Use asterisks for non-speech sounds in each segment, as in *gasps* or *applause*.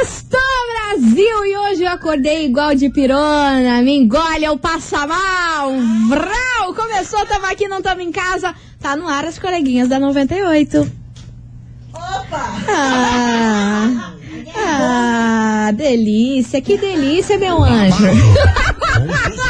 Sextou, Brasil! E hoje eu acordei igual de pirona. Me engole, eu passa mal. Vrau! Começou, tamo aqui, não tamo em casa. Tá no ar as coleguinhas da 98. Opa! Ah, ah delícia, que delícia, meu anjo. *laughs*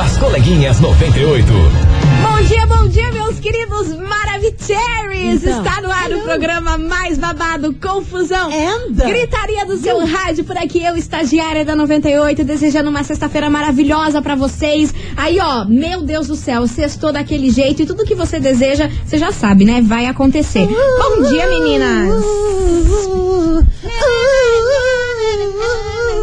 As coleguinhas 98. Bom dia, bom dia, meus queridos Maravicheries! Então, Está no ar o programa mais babado, Confusão. Anda. Gritaria do seu rádio por aqui, eu, estagiária da 98, desejando uma sexta-feira maravilhosa para vocês. Aí, ó, meu Deus do céu, sextou daquele jeito e tudo que você deseja, você já sabe, né? Vai acontecer. Bom dia, meninas!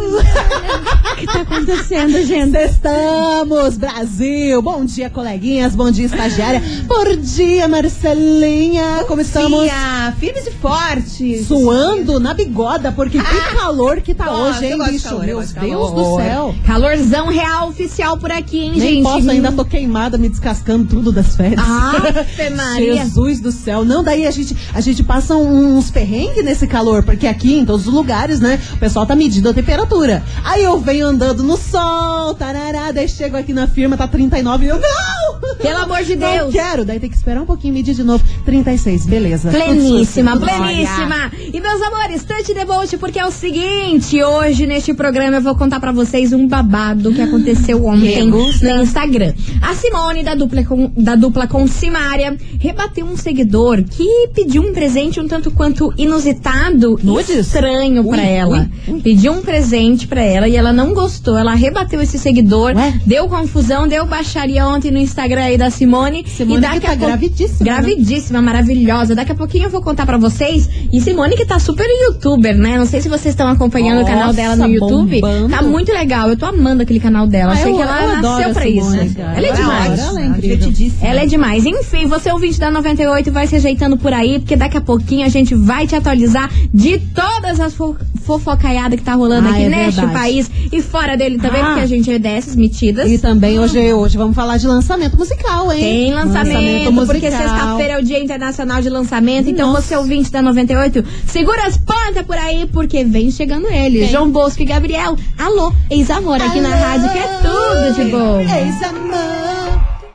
O que tá acontecendo, gente? Estamos, Brasil! Bom dia, coleguinhas. Bom dia, estagiária. Bom dia, Marcelinha. Como estamos? Dia, firmes e fortes. Suando na bigoda, porque que calor que tá Gosto, hoje, hein, bicho? calor, eu Meu Deus calor. do céu. Calorzão real oficial por aqui, hein, Nem gente? posso, ainda tô queimada, me descascando tudo das férias. *laughs* Maria. Jesus do céu. Não, daí a gente, a gente passa uns perrengues nesse calor, porque aqui em todos os lugares, né, o pessoal tá medindo a temperatura. Aí eu venho andando no sol, tarará, daí chego aqui na firma, tá 39 e eu, não! Pelo amor de Não Deus. quero, daí tem que esperar um pouquinho, medir de novo. 36, beleza. Pleníssima, pleníssima. E meus amores, touch the boat, porque é o seguinte, hoje neste programa eu vou contar pra vocês um babado que aconteceu *gasps* ontem no Instagram. A Simone da dupla com, da dupla com Simária rebateu um seguidor que pediu um presente um tanto quanto inusitado e estranho Ui, pra ela. ui, ui. Pediu um presente pra ela e ela não gostou. Ela rebateu esse seguidor, Ué? deu confusão, deu baixaria ontem no Instagram aí da Simone. Simone e daqui que tá a pouco- gravidíssima, né? Gravidíssima, maravilhosa. Daqui a pouquinho eu vou contar pra vocês. E Simone que tá super youtuber, né? Não sei se vocês estão acompanhando o canal Nossa, dela no YouTube. bombando. Tá muito legal. Eu tô amando aquele canal dela. Ah, Achei eu- que ela nasceu pra Simone, isso. cara. Ela é demais. ela é incrível. Ela é demais. Enfim, você ouvinte da 98 vai se ajeitando por aí, porque daqui a pouquinho a gente vai te atualizar de todas as fo fofocaiadas que tá rolando Ah, aqui é neste verdade. país e fora dele também, Ah. porque a gente é dessas metidas. E também hoje, hoje vamos falar de lançamento musical, hein? Tem lançamento, porque musical. sexta-feira é o Dia Internacional de Lançamento. Então Nossa. você ouvinte da 98, segura as pontas por aí, porque vem chegando ele. Quem? João Bosco e Gabriel. Alô, ex-amor aqui na rádio, que é tudo de bom. Ex-amor.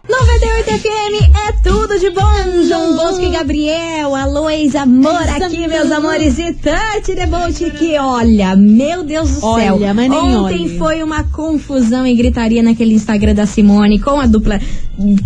98 FM é tudo de bom. João Bosco e Gabriel. Alô, ex-amor aqui, meus amores. E Tante Debote que, olha, meu Deus do Olha, céu. mas nem Ontem olhe. foi uma confusão e gritaria naquele Instagram da Simone com a dupla,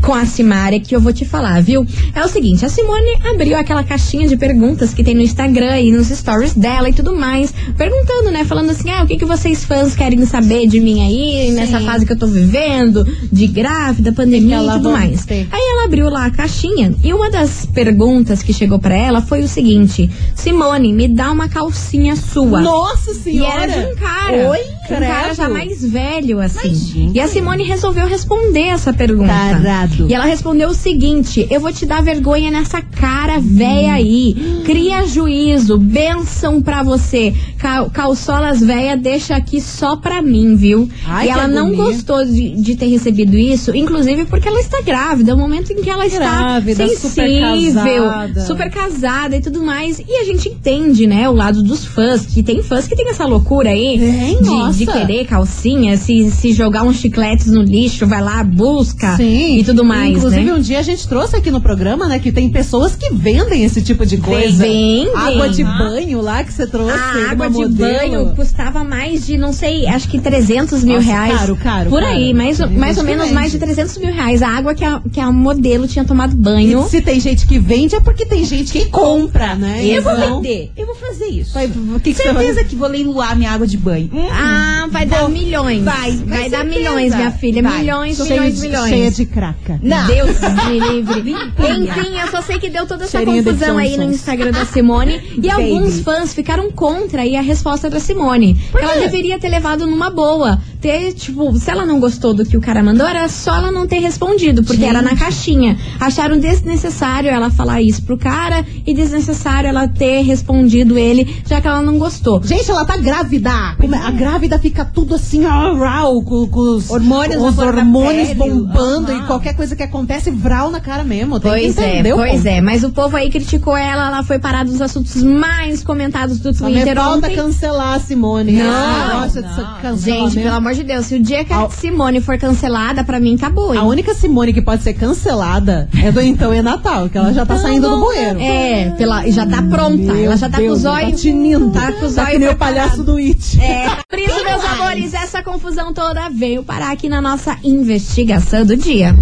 com a Simária, que eu vou te falar, viu? É o seguinte, a Simone abriu aquela caixinha de perguntas que tem no Instagram e nos stories dela e tudo mais, perguntando, né? Falando assim, ah, o que, que vocês fãs querem saber de mim aí, nessa fase que eu tô vivendo, de grávida, pandemia e tudo mais. ter? Aí ela abriu lá a caixinha e uma das perguntas que chegou pra ela foi o seguinte: Simone, me dá uma calcinha sua. Nossa E senhora! era de um cara. Oi, um cara já mais velho, assim. Gente. e a Simone resolveu responder essa pergunta. Tarado. E ela respondeu o seguinte: Eu vou te dar vergonha nessa cara véia aí. Cria juízo, benção pra você. Cal calçolas véia deixa aqui só pra mim, viu? Ai, e ela não gostou de, de ter recebido isso, inclusive porque ela está grávida. É o momento em que ela está Grávida, super sensível, casada. super casada e tudo mais. E a gente entende, né, o lado dos fãs, que tem fãs que tem essa loucura aí Tem, de, nossa. De querer calcinha, se, se jogar uns chicletes no lixo, vai lá, busca Sim. e tudo mais, Inclusive, né? um dia a gente trouxe aqui no programa, né, que tem pessoas que vendem esse tipo de coisa. Vendem. Água de banho lá que você trouxe. A água de modelo. banho custava mais de, não sei, acho que 300 mil Nossa, reais. caro, caro, Por caro. aí, mais, mais ou que menos mais de 300 mil reais. A água que a, que a modelo tinha tomado banho. E se tem gente que vende, é porque tem gente que compra, né? Eu vou Então, vender. Eu vou fazer isso. vai- que, que vai Certeza que vou leiloar minha água de banho. Ah, Ah, vai dar milhões. Vai, vai, dar certeza. milhões, minha filha. Vai. Milhões, milhões, de, milhões. cheia de craca. Não. Deus *laughs* me livre. Enfim, eu só sei que deu toda essa Cheirinho confusão aí no. Instagram da *laughs* Simone. e alguns fãs ficaram contra aí a resposta da Simone. Ela deveria ter levado numa boa. Ter, tipo, se ela não gostou do que o cara mandou, era só ela não ter respondido, porque era na caixinha. Acharam desnecessário ela falar isso pro cara e desnecessário ela ter respondido ele, já que ela não gostou. Gente, ela tá grávida. Como é? A grávida fica tudo assim, ó, rau, com, com os Hormônios os hormônios bombando e qualquer coisa que acontece, vral na cara mesmo. Tem Pois é, pois ponto. é. Mas o povo aí criticou ela, ela foi parada dos assuntos mais comentados do Só me Twitter falta cancelar a Simone. Não, de não. Gente, pelo amor de Deus, se o dia que a Simone for cancelada, pra mim acabou, hein? A única Simone que pode ser cancelada é do Então é Natal, que ela já tá saindo do bueiro. É, pela, já tá pronta. Meu ela já tá Deus, com os olhos. Tá tinindo. Tá com os Tá olhos que nem o palhaço do It. É, por isso, amores, essa confusão toda veio parar aqui na nossa investigação do dia.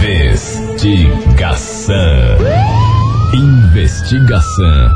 Investigação. Investigação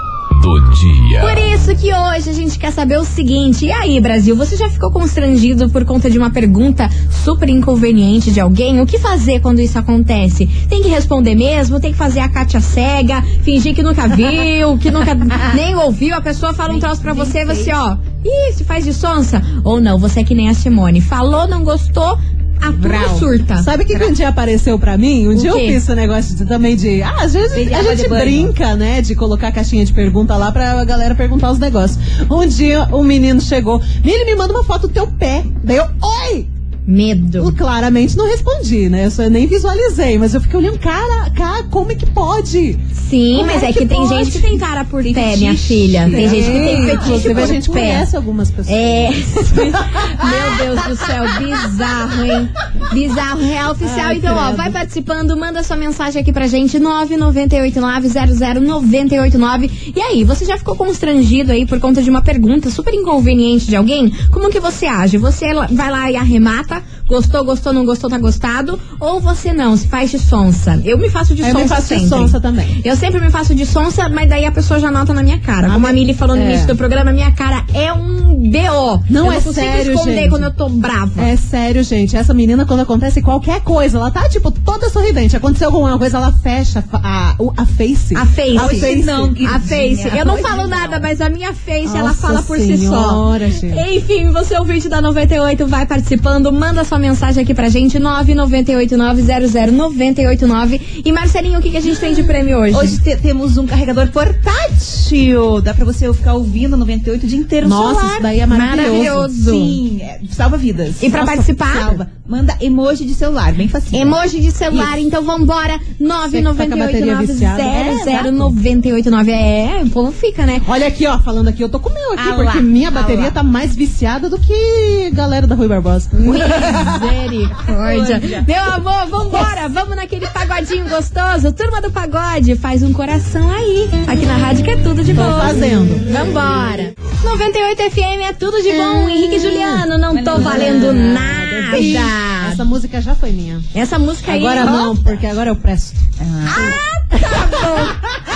do dia. Por isso que hoje a gente quer saber o seguinte: e aí, Brasil, você já ficou constrangido por conta de uma pergunta super inconveniente de alguém? O que fazer quando isso acontece? Tem que responder mesmo? Tem que fazer a Kátia cega, fingir que nunca viu, que nunca *laughs* nem ouviu? A pessoa fala um troço pra você e você, ó, ih, se faz de sonsa? Ou não, você é que nem a Simone. Falou, não gostou, a Brau. surta. Sabe o que, que um dia apareceu pra mim? Um dia eu quê? fiz esse negócio de- também de. Ah, às vezes Pedir a gente brinca, né? De colocar caixinha de pergunta lá pra galera perguntar os negócios. Um dia um menino chegou. Ele me manda uma foto do teu pé. Daí eu, oi! Medo. Eu claramente não respondi, né? Eu só nem visualizei, mas eu fiquei olhando, cara, cara, como é que pode? Sim, Como mas é é que, que tem gente que tem cara por pé, minha filha. Tem gente que tem fetiche por a gente pé. conhece algumas pessoas. É. *laughs* Meu Deus do céu, bizarro, hein? Bizarro, real oficial. Ai, então, ó, credo. vai participando, manda sua mensagem aqui pra gente, 998900989. E aí, você já ficou constrangido aí por conta de uma pergunta super inconveniente de alguém? Como que você age? Você vai lá e arremata? Gostou, gostou, não gostou, tá gostado? Ou você não, se faz de sonsa? Eu me faço de eu sonsa me faço de sempre. sonsa também. Eu sempre me faço de sonsa, mas daí a pessoa já nota na minha cara. Como a Mili falou no é. início do programa, minha cara é um BO. Não eu é não sério, esconder gente. quando eu tô brava. É sério, gente. Essa menina, quando acontece qualquer coisa, ela tá, tipo, toda sorridente. Aconteceu alguma coisa, ela fecha a, a, o- a face. A face. A face. não, A face. Eu não falo nada, mas a minha face, ela Nossa fala por si só. senhora, gente. Enfim, você ouvinte da 98, vai participando, manda sua mensagem aqui pra gente, 998900989. E Marcelinho, o que, que a gente tem de prêmio hoje? Hoje te- temos um carregador portátil. Dá pra você ficar ouvindo 98 o dia inteiro no Nossa, isso daí é maravilhoso. Maravilhoso. Sim, é, salva vidas. E pra Nossa, participar? Salva. Manda emoji de celular, bem facinho. Emoji de celular, então vambora. Você que tá viciada. 998900989. É, o povo fica, né? Olha aqui, ó, falando aqui, eu tô com o meu aqui, Ah porque lá, minha bateria tá mais viciada do que galera da Rui Barbosa. Misericórdia. Meu amor, vambora. Vamos naquele pagodinho gostoso. Turma do pagode, faz um coração aí. Aqui na rádio que é tudo de Tô bom. fazendo. Vambora. 98 FM é tudo de bom. Henrique e Juliano, não tô valendo nada. Essa música já foi minha. Essa música aí. Agora não, porque agora eu presto. Meu *laughs*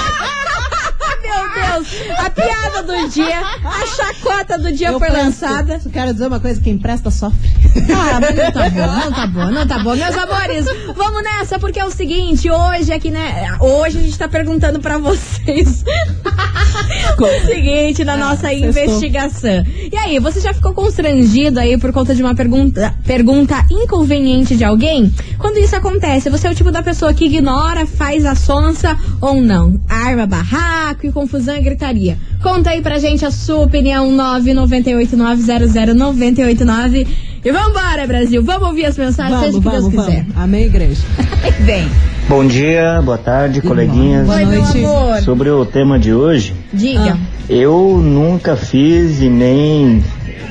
Deus, a piada do dia, a chacota do dia eu foi presto. lançada. Eu Quero dizer uma coisa, quem presta sofre. Ah, não tá bom, não tá bom, não tá bom. Meus amores, vamos nessa, porque é o seguinte, hoje aqui, né? Hoje a gente tá perguntando pra vocês *laughs* o seguinte na nossa sextou. investigação. E aí, você já ficou constrangido aí por conta de uma pergunta, pergunta inconveniente de alguém? Quando isso acontece, você é o tipo da pessoa que ignora, faz a sonsa ou não? Arma barraco e confusão e gritaria. Conta aí pra gente a sua opinião, 998900989. E vambora, Brasil. Vamos ouvir as mensagens, seja o Vamos, que Deus vamos, quiser. vamos. Amém, igreja. *laughs* Vem. Bom dia, boa tarde, coleguinhas. Boa noite. Sobre o tema de hoje, Diga. eu nunca fiz e nem,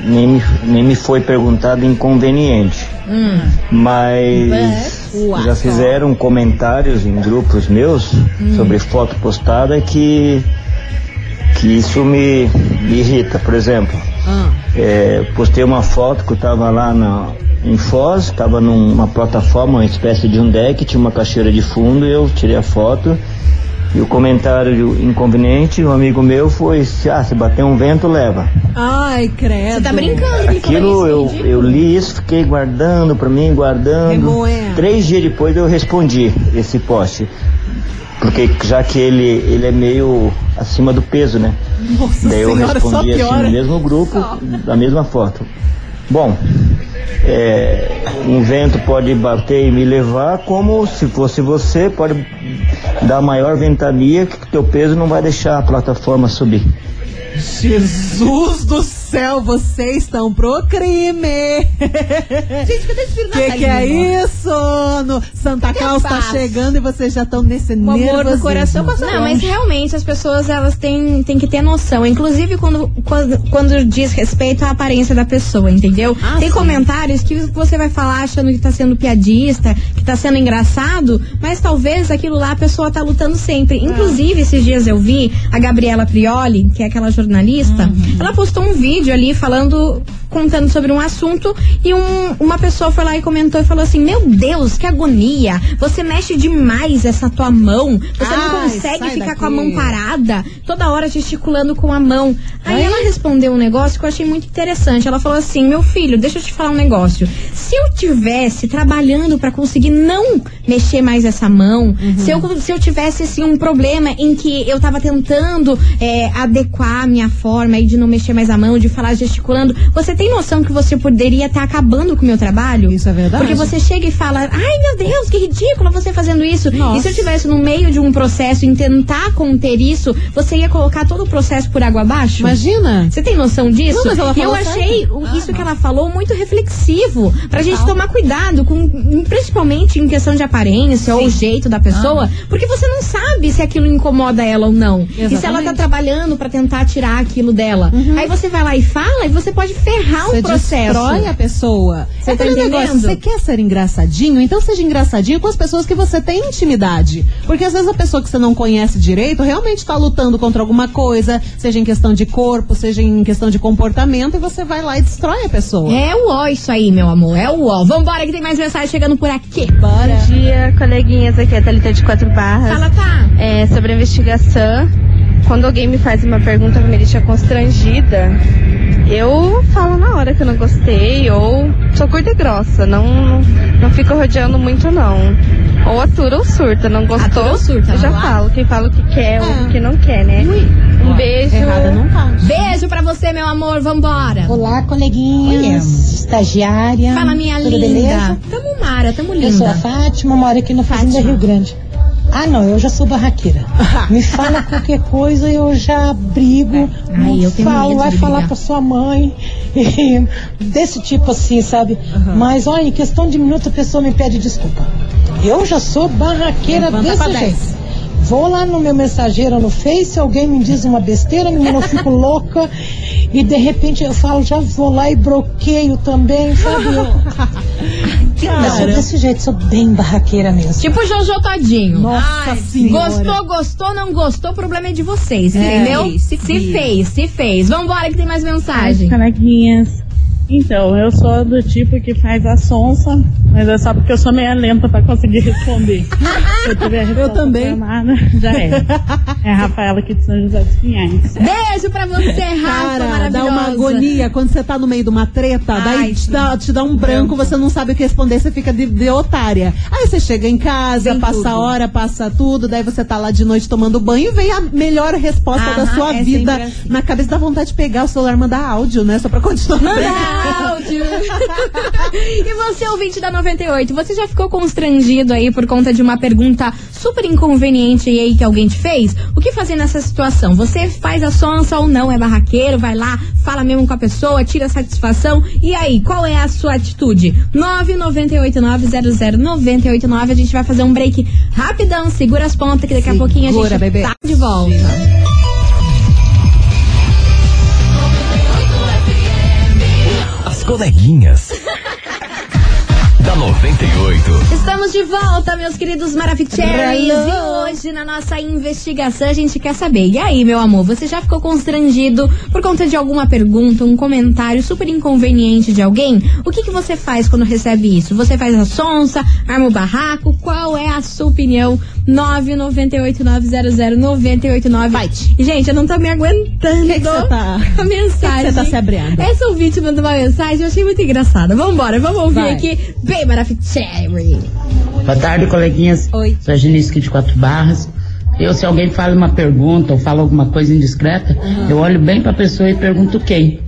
nem, me- nem me foi perguntado inconveniente. Hum. Mas Uau. já fizeram comentários em grupos meus Hum. sobre foto postada que, que isso me, me irrita. Por exemplo, Ah, é, postei uma foto que eu tava lá na, em Foz, estava numa plataforma, uma espécie de um deck, tinha uma caixeira de fundo, eu tirei a foto E o comentário inconveniente, um amigo meu foi, ah, se bater um vento, leva. Ai, credo. Você tá brincando que ele Aquilo eu, isso, eu li isso, fiquei guardando pra mim, guardando. Remoendo. Três dias depois eu respondi esse post. Porque já que ele, ele é meio acima do peso, né? Nossa Daí eu senhora, só respondi assim no mesmo grupo, da mesma foto. Bom, é, um vento pode bater e me levar, como se fosse você, pode dar maior ventania que teu peso não vai deixar a plataforma subir. Jesus do céu, vocês estão pro crime. Gente, cadê esse filho Que que é isso? No Santa Claus tá chegando e vocês já estão nesse O amor no nervosismo. coração passa Não, mas realmente as pessoas elas têm, têm que ter noção. Inclusive quando, quando, quando diz respeito à aparência da pessoa, entendeu? Ah, Tem sim. comentários que você vai falar achando que tá sendo piadista, que tá sendo engraçado, mas talvez aquilo lá a pessoa tá lutando sempre. Ah. Inclusive, esses dias eu vi a Gabriela Prioli, que é aquela jornalista, Uhum. ela postou um vídeo ali falando, contando sobre um assunto e um- uma pessoa foi lá e comentou e falou assim: Meu Deus, que agonia! Você mexe demais essa tua mão. Você não Ai, consegue sai ficar com a daqui. mão parada, toda hora gesticulando com a mão. Aí Aí? ela respondeu um negócio que eu achei muito interessante. Ela falou assim: Meu filho, deixa eu te falar um negócio. Se eu tivesse trabalhando pra conseguir não mexer mais essa mão, Uhum. se, eu, se eu tivesse assim um problema em que eu tava tentando é, adequar a minha forma aí de não mexer mais a mão, de falar gesticulando, você tem noção que você poderia estar acabando com o meu trabalho? Isso é verdade. Porque você chega e fala, ai meu Deus, que ridículo você fazendo isso. Nossa. E se eu tivesse no meio de um processo em tentar conter isso, você ia colocar todo o processo por água abaixo? Imagina. Você tem noção disso? Não, mas ela eu falou achei certo. o- isso que ela falou muito reflexivo. Pra gente tomar cuidado, com, principalmente em questão de aparência ou jeito da pessoa, porque você não sabe se aquilo incomoda ela ou não. E se ela tá Exatamente. trabalhando pra tentar tirar aquilo dela. Aí você vai lá e fala e você pode ferrar Você o processo. destrói a pessoa. Você é tá aquele negócio, entendendo? você quer ser engraçadinho? Então seja engraçadinho com as pessoas que você tem intimidade. Porque às vezes a pessoa que você não conhece direito realmente tá lutando contra alguma coisa, seja em questão de corpo, seja em questão de comportamento, e você vai lá e destrói a pessoa. É o ó isso aí, meu amor. É o ó. Vambora que tem mais mensagem chegando por aqui. Bora. Bom dia, coleguinhas. Aqui é a Thalita de Quatro Barras. Fala, tá. É, sobre a investigação, quando alguém me faz uma pergunta que me deixa constrangida, eu falo na hora que eu não gostei, ou sou curta e grossa, não, não fico rodeando muito não. Ou atura ou surta, não gostou, Atura ou surta, eu já lá. falo, quem fala o que quer ou o que não quer, né? Um beijo. Errada não tá. Beijo pra você, meu amor. Vambora. Olá, coleguinhas, estagiária. Fala, minha Tudo linda. beleza? Tamo Mara, tamo Eu sou a linda. Fátima, moro aqui no Fazenda Fátima. Rio Grande. Ah, não, eu já sou barraqueira. *laughs* Me fala qualquer coisa, eu já brigo. Ai, não eu falo, vai falar pra sua mãe. *laughs* Desse tipo assim, sabe? Mas, olha, em questão de minuto a pessoa me pede desculpa. Eu já sou barraqueira Levanta pra desse jeito. Vou lá no meu mensageiro no Face, alguém me diz uma besteira, menina, eu fico *laughs* louca. E de repente eu falo, já vou lá e bloqueio também, sabe? Eu, eu sou desse jeito, sou bem barraqueira mesmo. Tipo Jojo Todinho. Nossa Ai, Senhora. Gostou, gostou, não gostou, o problema é de vocês, É, entendeu? se se fez, se fez. Vambora que tem mais mensagem. Canequinhas. Então, eu sou do tipo que faz a sonsa, mas é só porque eu sou meio lenta pra conseguir responder. *laughs* Se eu tiver resposta também. programada, *laughs* já é. É a Rafaela aqui de São José dos Pinhais. Beijo pra você, Rafa, Cara, dá uma agonia quando você tá no meio de uma treta, Ai, daí te dá, te dá um branco, você não sabe o que responder, você fica de, de otária. Aí você chega em casa, Vem passa tudo. a hora, passa tudo, daí você tá lá de noite tomando banho e vem a melhor resposta da Aham, sua é vida. assim. Na cabeça dá vontade de pegar o celular e mandar áudio, né? Só pra continuar. Manda áudio. *laughs* e você, ouvinte da 98, você já ficou constrangido aí por conta de uma pergunta super inconveniente aí que alguém te fez? O que fazer nessa situação? Você faz a sonsa ou não? É barraqueiro? Vai lá, fala mesmo com a pessoa, tira satisfação. E aí, qual é a sua atitude? 998900989. A gente vai fazer um break rapidão. Segura as pontas que daqui a pouquinho a Segura, gente bebê. tá de volta. As coleguinhas. Da 98. Estamos de volta, meus queridos Maravicheries. E hoje, na nossa investigação, a gente quer saber. E aí, meu amor, você já ficou constrangido por conta de alguma pergunta, um comentário super inconveniente de alguém? O que, que você faz quando recebe isso? Você faz a sonsa, arma o barraco? Qual é a sua opinião? 998900989. Vai. Gente, eu não tô me aguentando. Que que você tá- A mensagem. que que você tá se abrindo? Essa ouvinte mandou uma mensagem, eu achei muito engraçada. Vambora, vamos ouvir Vai. aqui. Bem Maravicherry. Boa tarde, coleguinhas. Oi. Sou a Genisque de Quatro Barras. Eu, se alguém fala uma pergunta ou fala alguma coisa indiscreta, eu olho bem pra pessoa e pergunto quem.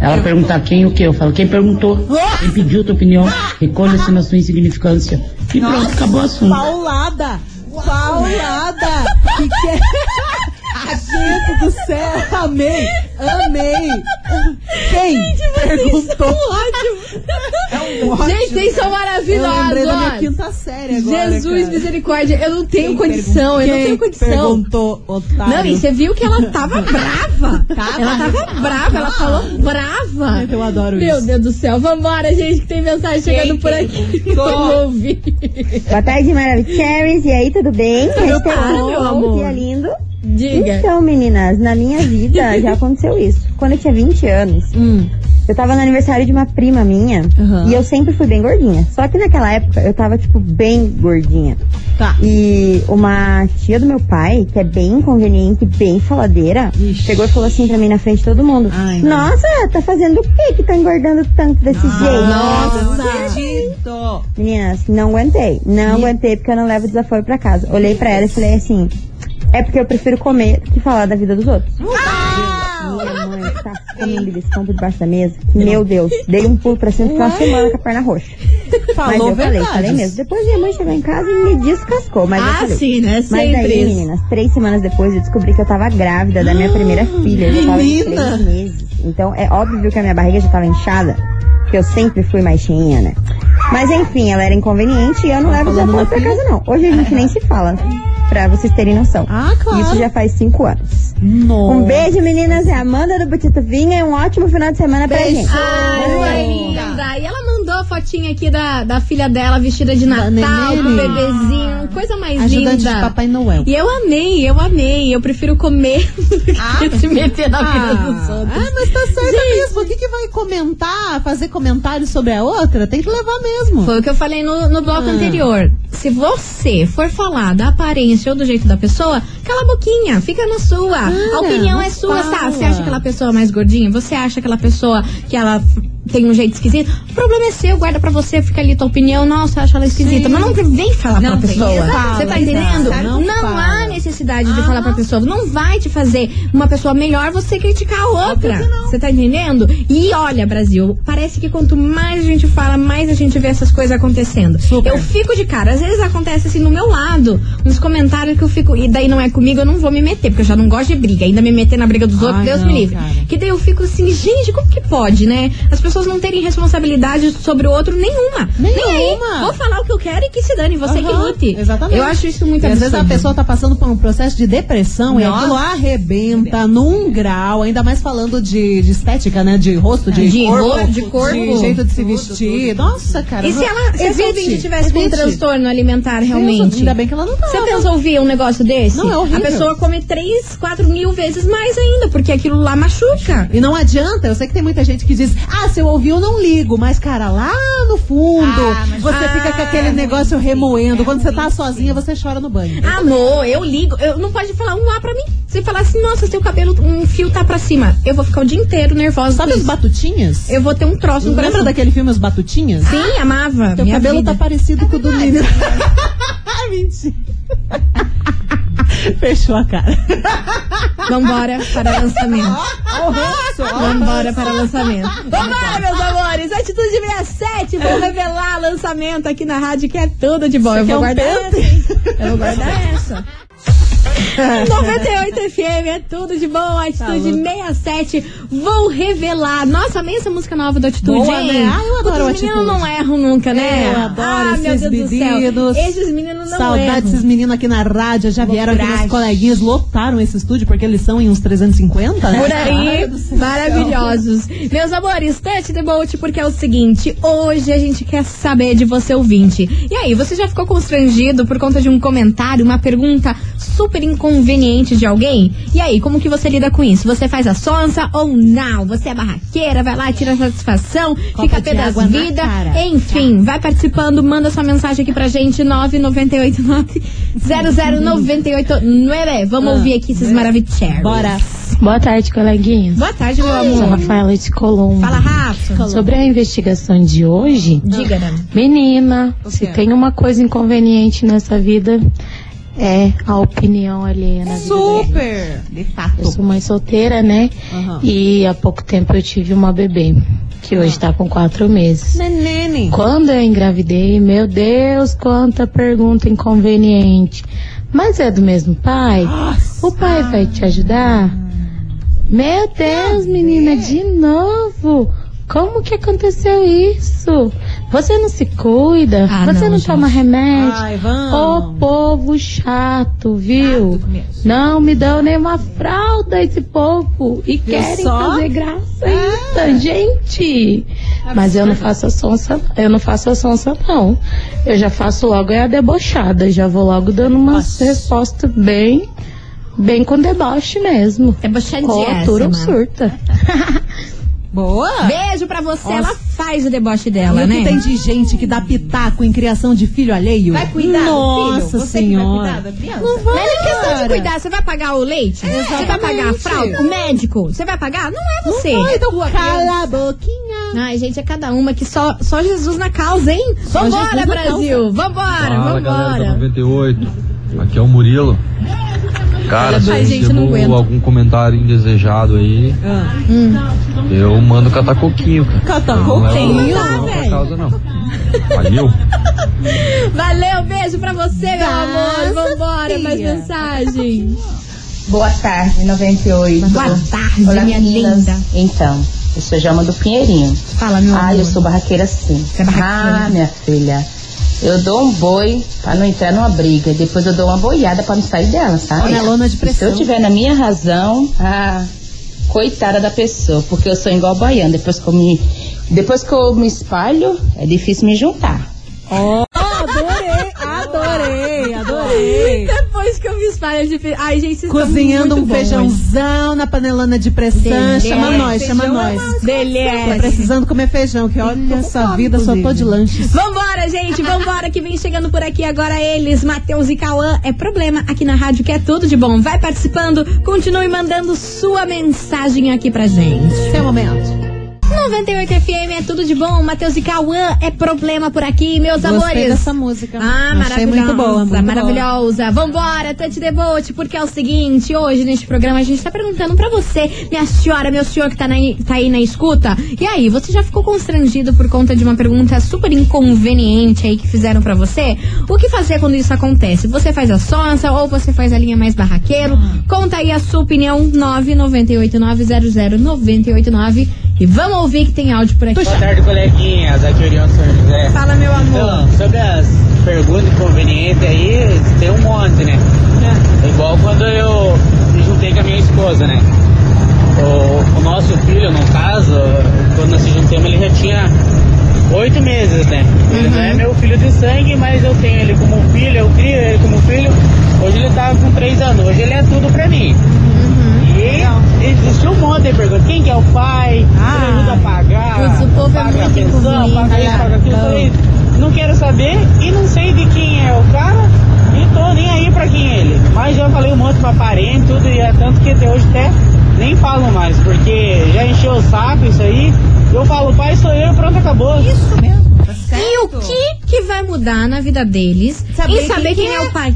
Ela perguntar quem o que? Eu falo, quem perguntou? Quem pediu tua opinião? Recolha-se na sua insignificância. E pronto, acabou o assunto. Paulada! Paulada! que que é? Gente do céu, amei! Amei! Quem perguntou? É um ótimo. Gente, vocês são Eu lembrei da minha maravilhosos. quinta série agora, Jesus, cara. misericórdia. Eu não tenho Quem condição, eu não Quem tenho condição. perguntou, otário? Não, e você viu que ela tava *laughs* brava. ela tava brava, ela falou brava. Eu adoro Meu isso. Deus do céu, vambora, gente, que tem mensagem chegando por aqui. Vamos *laughs* ouvir. Boa tarde, Maravicheries. E aí, tudo bem? Tudo bom, meu amor. dia lindo. Diga. Então, meninas, na minha vida *laughs* já aconteceu isso. Quando eu tinha 20 anos, Hum. eu tava no aniversário de uma prima minha Aham. e eu sempre fui bem gordinha. Só que naquela época eu tava, tipo, bem gordinha. Tá. E uma tia do meu pai, que é bem inconveniente, bem faladeira, Ixi. chegou e falou assim pra mim na frente de todo mundo: Ai, não. Nossa, tá fazendo o que que tá engordando tanto desse jeito? Nossa! Meninas, não aguentei. Não aguentei porque eu não levo desaforo pra casa. Olhei pra ela e falei assim: é porque eu prefiro comer do que falar da vida dos outros. Minha mãe tá comendo beliscão por debaixo da mesa. Que, meu Deus, dei um pulo pra cima e uma semana com a perna roxa. Mas Falou eu falei, verdade. falei mesmo. Depois minha mãe chegou em casa e me descascou. Mas eu Ah, falei. sim, né? Mas Sempre daí, isso. meninas, três semanas depois eu descobri que eu tava grávida da minha primeira filha. Eu já tava Menina! três meses. Então é óbvio que a minha barriga já tava inchada. Porque eu sempre fui mais cheinha, né? Mas enfim, ela era inconveniente e eu não levo da pra casa, não. Hoje a gente nem se fala. Pra vocês terem noção. Ah, claro. Isso já faz cinco anos. Nossa. Um beijo, meninas. É a Amanda do Butito Vinha e um ótimo final de semana pra Beijo. gente. Ai, linda. E ela mandou a fotinha aqui da, da filha dela vestida de Natal, com o neném. bebezinho. Coisa mais Ajudante linda. de Papai Noel. E eu amei, eu amei. Eu prefiro comer *laughs* do que Ah, se meter na vida dos Ah, outros. ah, mas tá certo mesmo. O que, que vai comentar, fazer comentários sobre a outra? Tem que levar mesmo. Foi o que eu falei no, no bloco Ah. anterior. Se você for falar da aparência ou do jeito da pessoa, cala a boquinha, fica na sua. a opinião é sua, tá? fala. Você acha aquela pessoa mais gordinha? Você acha aquela pessoa que ela tem um jeito esquisito? O problema é seu, guarda pra você, fica ali tua opinião. Nossa, acha ela esquisita. Mas não vem falar Não pra pessoa. exato, Você tá entendendo? Não Não, fala. há necessidade de falar pra pessoa. Não vai te fazer uma pessoa melhor você criticar a outra. Você tá entendendo? E olha, Brasil, parece que quanto mais a gente fala, mais a gente vê essas coisas acontecendo. Super. Eu fico de cara. Às vezes acontece assim no meu lado, uns comentários que eu fico. E daí não é comigo, eu não vou me meter, porque eu já não gosto de briga. Ainda me meter na briga dos outros, Ai, Deus não, me livre. cara. Que daí eu fico assim, gente, como que pode, né? As pessoas não terem responsabilidade sobre o outro nenhuma. Nem aí. Nenhuma. Vou falar o que eu quero e que se dane, você que Aham, lute. Exatamente. Eu acho isso muito e às vezes absurdo. a pessoa tá passando por um processo de depressão e Nossa. aquilo arrebenta num grau, ainda mais falando de, de estética, né? De rosto, de, De corpo, de corpo. de jeito de se vestir. Nossa, cara. E se ela, se essa ouvinte tivesse com um transtorno alimentar realmente? Deus, ainda bem que ela não tá. Você pensa ouvir um negócio desse? Não, é horrível. A pessoa come 3, 4 mil vezes mais ainda, porque aquilo lá machuca. E não adianta, eu sei que tem muita gente que diz, ah, se eu ouvir eu não ligo, mas cara, lá no fundo, Ah, você Ah, fica com aquele negócio remoendo. Quando você tá sozinha, você chora no banho. Amor, eu ligo. Eu não pode falar um A pra mim. Você falar assim, nossa, seu cabelo, um fio tá pra cima. Eu vou ficar o dia inteiro nervosa. Sabe os batutinhas? Eu vou ter um troço no Lembra coração. daquele filme Os Batutinhas? Sim, amava. Teu cabelo vida. tá parecido com o do menino. *laughs* Mentira. *laughs* Fechou a cara. Vambora para lançamento. Vambora para lançamento. Vambora, meus amores. Atitude 67. Vou revelar lançamento aqui na rádio, que é tudo de bom. Eu vou um guardar pente? essa. Eu vou guardar *laughs* essa. 98 FM é tudo de bom. Atitude 67. Vou revelar. Nossa, amei essa música nova da Atitude, Boa, né? Ah, eu adoro Os meninos não erram nunca, né? Eu adoro ah, meu esses Deus meninos. do céu. Esses meninos não Saudade erram. desses meninos aqui na rádio, já vieram aqui nos coleguinhas, lotaram esse estúdio, porque eles são em uns 350, né? Por aí, maravilhosos. Meus amores, touch the boat, porque é o seguinte: hoje a gente quer saber de você, ouvinte. E aí, você já ficou constrangido por conta de um comentário, uma pergunta super inconveniente de alguém? E aí, como que você lida com isso? Você faz a sonsa ou não? Você é barraqueira, vai lá, tira satisfação, fica a pé das vida. Enfim, vai participando, manda sua mensagem aqui pra gente, 9989 00989. Vamos Ah, ouvir aqui esses maravilhosos. Bora. Boa tarde, coleguinhas. Boa tarde, meu Sou amor. Rafaela de Colombo. Fala, Rafa. Sobre a investigação de hoje, Diga, menina, se tem uma coisa inconveniente nessa vida, é a opinião alheia na vida. Super! De Eu fato. sou mãe solteira, né? Aham. E há pouco tempo eu tive uma bebê, que hoje tá com quatro meses. Nenene. Quando eu engravidei, meu Deus, quanta pergunta inconveniente. Mas é do mesmo pai? O pai vai te ajudar? Meu Deus, menina, de novo. Como que aconteceu isso? Você não se cuida? Ah, Você não, não, toma remédio? Ai, Ô povo chato, viu? Chato não me dão nem uma fralda esse povo. E querem só? fazer graça ainda, gente. Mas eu não faço a sonsa, eu não faço a sonsa, não. Eu já faço logo é a debochada. Já vou logo dando uma Nossa. resposta bem, bem com deboche mesmo. Com altura ou Debochadíssima. surta. *laughs* Boa! Beijo pra você. Nossa. Ela faz o deboche E dela, o né? que tem de gente que dá pitaco em criação de filho alheio? Vai cuidar Nossa do filho? Você senhora. que vai cuidar da criança? Não vai, Mas é questão de cuidar. Você vai pagar o leite? Você vai pagar a fralda? O médico? Você vai pagar? Não é você. Não vai, então cala a boquinha. Ai, gente, é cada uma que só, só Jesus na causa, hein? Só Vambora, Jesus Brasil! Vambora, Fala galera vambora! 98, aqui é o Murilo. Cara, se eu recebo algum comentário indesejado aí, Hum. eu mando catar coquinho, cara. Catar Eu não coquinho? não casa não. *laughs* Valeu. Valeu, beijo pra você, meu amor! Vambora, mais filha. mensagem! Boa tarde, 98. Boa tarde, Olá, minha meninas. linda! Então, eu sou Jama do Pinheirinho. Fala, meu Ah, amor! eu sou barraqueira sim. Você é barraqueira? Ah, minha filha. Eu dou um boi pra não entrar numa briga. Depois eu dou uma boiada pra não sair dela, sabe? Panelona de Se pressão. eu tiver na minha razão, ah, coitada da pessoa, porque eu sou igual baiana. Depois que eu me, depois que eu me espalho, é difícil me juntar. Ó, que eu me espalho de. Ai, gente, vocês Cozinhando um feijãozão na panelona de pressão. Chama nós, chama Feijão é nós. Tô Delícia! precisando comer feijão, que olha essa vida, só tô de lanches. Vambora, gente, vambora, que vem chegando por aqui agora eles, Matheus e Cauã. É problema aqui na rádio que é tudo de bom. Vai participando, continue mandando sua mensagem aqui pra gente. Seu momento. 98 FM é tudo de bom. Matheus e Cauã é problema por aqui, meus Gostei amores. dessa música. Ah, Achei maravilhosa. muito boa, muito maravilhosa. Vambora, Tante Debote, porque é o seguinte, hoje neste programa a gente tá perguntando pra você, minha senhora, meu senhor que tá, na- tá aí na escuta. E aí, você já ficou constrangido por conta de uma pergunta super inconveniente aí que fizeram pra você? O que fazer quando isso acontece? Você faz a sonsa ou você faz a linha mais barraqueiro? Conta aí a sua opinião, 998900989 e vamos ouvir que tem áudio por aqui. Boa tarde, coleguinhas. Aqui é o Orion São José. Fala, meu amor. Então, sobre as perguntas inconvenientes aí, tem um monte, né? É igual quando eu me juntei com a minha esposa, né? O, o nosso filho, no caso, quando nós se juntamos, ele já tinha oito meses, né? Ele não é meu filho de sangue, mas eu tenho ele como filho, eu crio ele como filho. Hoje ele tá com três anos, hoje ele é tudo pra mim. E existe um monte de perguntas. Quem que é o pai? Quem ajuda a pagar? O povo é paga a muito pensão, paga isso, paga aquilo. Bom. Falei, não quero saber e não sei de quem é o cara e tô nem aí pra quem é ele. Mas já falei um monte pra parente, tudo, e é tanto que até hoje até nem falo mais, porque já encheu o saco isso aí. Eu falo, pai sou eu, pronto, acabou. Isso mesmo, tá certo? E o que que vai mudar na vida deles Saber em saber quem quem, que é. é. o pai?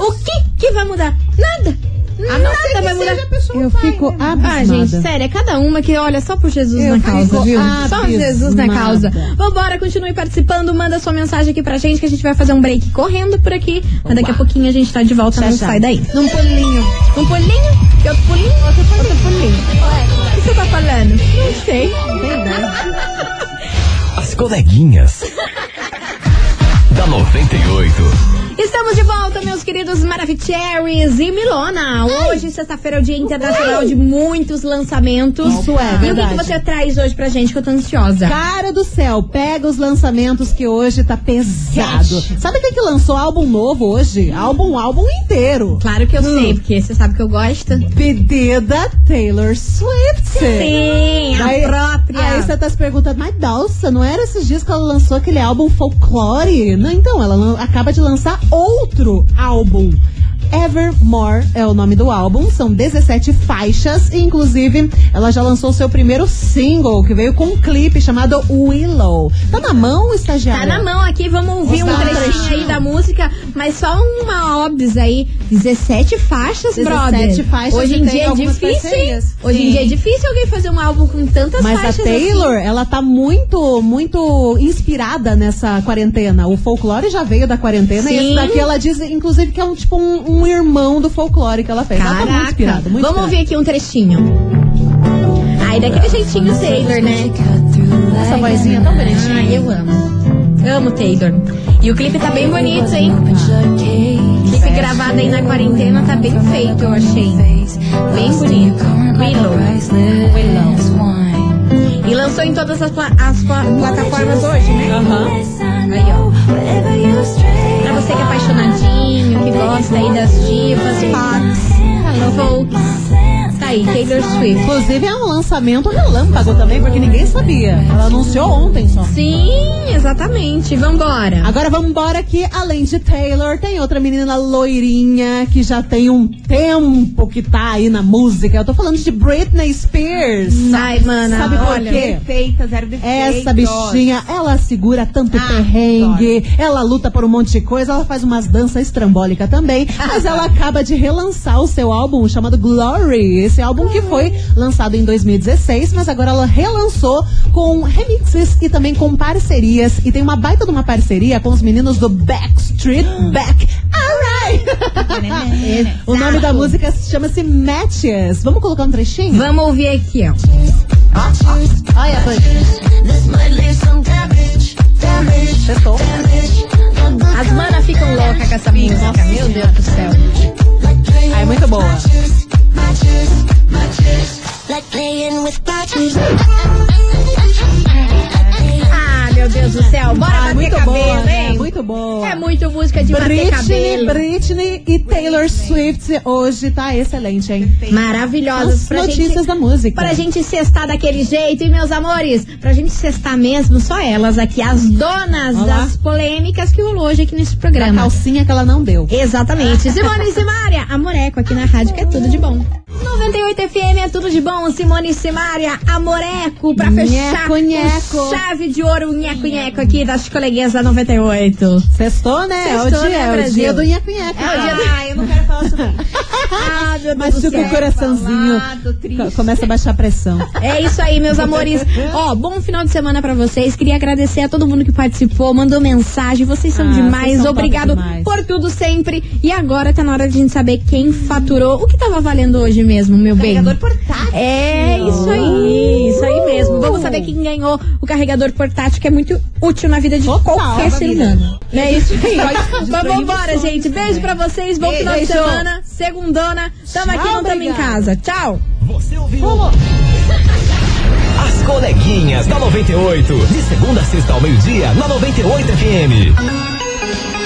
O que que vai mudar? Nada. A não ser Nada que vai mudar. seja a pessoa Eu fico abismada. Ah, gente, sério, é cada uma que olha só por Jesus Eu na causa, viu? Só Jesus na causa. Vambora, continue participando, manda sua mensagem aqui pra gente que a gente vai fazer um break correndo por aqui. Mas daqui a pouquinho a gente tá de volta, não sai daí. Num pulinho. Um pulinho? Que outro pulinho? Outro pulinho. Outro pulinho. Ué, o que você tá falando? Não sei. As coleguinhas. *laughs* da 98. Estamos de volta, meus queridos Maravicheries e Milona. Hoje, sexta-feira, é o Dia Internacional de muitos lançamentos. Isso é E o que, verdade. que você traz hoje pra gente que eu tô ansiosa? Cara do céu, pega os lançamentos que hoje tá pesado. Sabe quem que lançou álbum novo hoje? Álbum, álbum inteiro. Claro que eu sei, porque você sabe que eu gosto. Pedida Taylor Swift. Sim, a própria. Aí você tá se perguntando, mas nossa, não era esses dias que ela lançou aquele álbum folclore? Não, então, ela lan- acaba de lançar outro álbum. Evermore é o nome do álbum, são 17 faixas, e inclusive ela já lançou seu primeiro single, que veio com um clipe chamado Willow. Tá na mão, Tá estagiária? na mão aqui, vamos ouvir um trechinho trechinho. aí da música, mas só uma óbvios aí. 17 faixas, 17 brother. faixas Hoje e em dia é difícil. Hoje em dia é difícil alguém fazer um álbum com tantas Mas a faixas Taylor, assim. ela tá muito, muito inspirada nessa quarentena. O folclore já veio da quarentena e Sim. esse daqui ela diz, inclusive, que é um tipo um, um irmão do folclore que ela fez. Ela tá muito Caraca. inspirada, muito Vamos inspirada. ouvir aqui um trechinho. Ai, daquele jeitinho Taylor, né? Essa vozinha tão bonitinha. Ai, eu amo. Amo Taylor. E o clipe tá bem bonito, hein? Clipe gravado aí na quarentena tá bem feito, eu achei. Bem bonito. Willow. Willow. E lançou em todas as, pla- as pla- plataformas hoje, né? Aí, ó. Taylor Swift. Inclusive é um lançamento relâmpago também, porque ninguém sabia. Ela anunciou ontem só. Sim, exatamente. Vambora. Agora vamos embora que, além de Taylor, tem outra menina loirinha que já tem um tempo que tá aí na música. Eu tô falando de Britney Spears. Ai, mana, Sabe por olha. quê? Perfeita, zero defeitos. Essa bichinha, ela segura tanto Ah, perrengue, ela luta por um monte de coisa, ela faz umas danças estrambólicas também, mas ela *laughs* acaba de relançar o seu álbum chamado Glory. Esse álbum que foi lançado em 2016, mas agora ela relançou com remixes e também com parcerias. E tem uma baita de uma parceria com os meninos do Backstreet Back. Alright! *laughs* o nome da música chama-se Matches. Vamos colocar um trechinho? Vamos ouvir aqui, ó. Olha, Acertou. As manas ficam loucas com essa música, meu Deus do céu. Ah, é muito boa. Ah, meu Deus do céu. Bora Ah, bater muito cabelo, boa, né? hein? Muito boa. É muito música de bater Britney, cabelo. Britney e Taylor Swift hoje tá excelente, hein? Maravilhosas. As pra notícias gente, da música. Pra gente cestar daquele jeito, e meus amores, pra gente cestar mesmo, só elas aqui, as donas Olha lá. das polêmicas que rolou hoje aqui nesse A programa. calcinha que ela não deu. Exatamente. Simone e Simária, Amoreco aqui na rádio, que é tudo de bom. 98 FM é tudo de bom. Simone e Simária, Amoreco, pra fechar Nheco, nheco. com chave de ouro, nheco, nheco aqui das coleguinhas da 98. Sextou, né? é o Sextou, dia, né, é o dia do nhaco-nhaco. É o dia do... Ah, eu não quero falar sobre *laughs* Ah, meu Deus Mas fica céu. o coraçãozinho. Falado, Começa a baixar a pressão. É isso aí, meus amores. Ó, bom final de semana pra vocês. Queria agradecer a todo mundo que participou, mandou mensagem. Vocês são Ah, demais. vocês são Obrigado demais. por tudo sempre. E agora tá na hora de a gente saber quem faturou. O que tava valendo hoje mesmo, meu bem? Carregador portátil. É, isso aí, isso aí mesmo. Vamos saber quem ganhou o carregador portátil, que é muito útil na vida de qualquer ser humano. É isso aí. Vamos embora, gente. Beijo pra vocês, bom final de semana. Segundona. Tamo aqui, Tchau, não tamo em casa. Tchau. Você ouviu? As coleguinhas da 98. De segunda a sexta ao meio-dia, na 98 FM.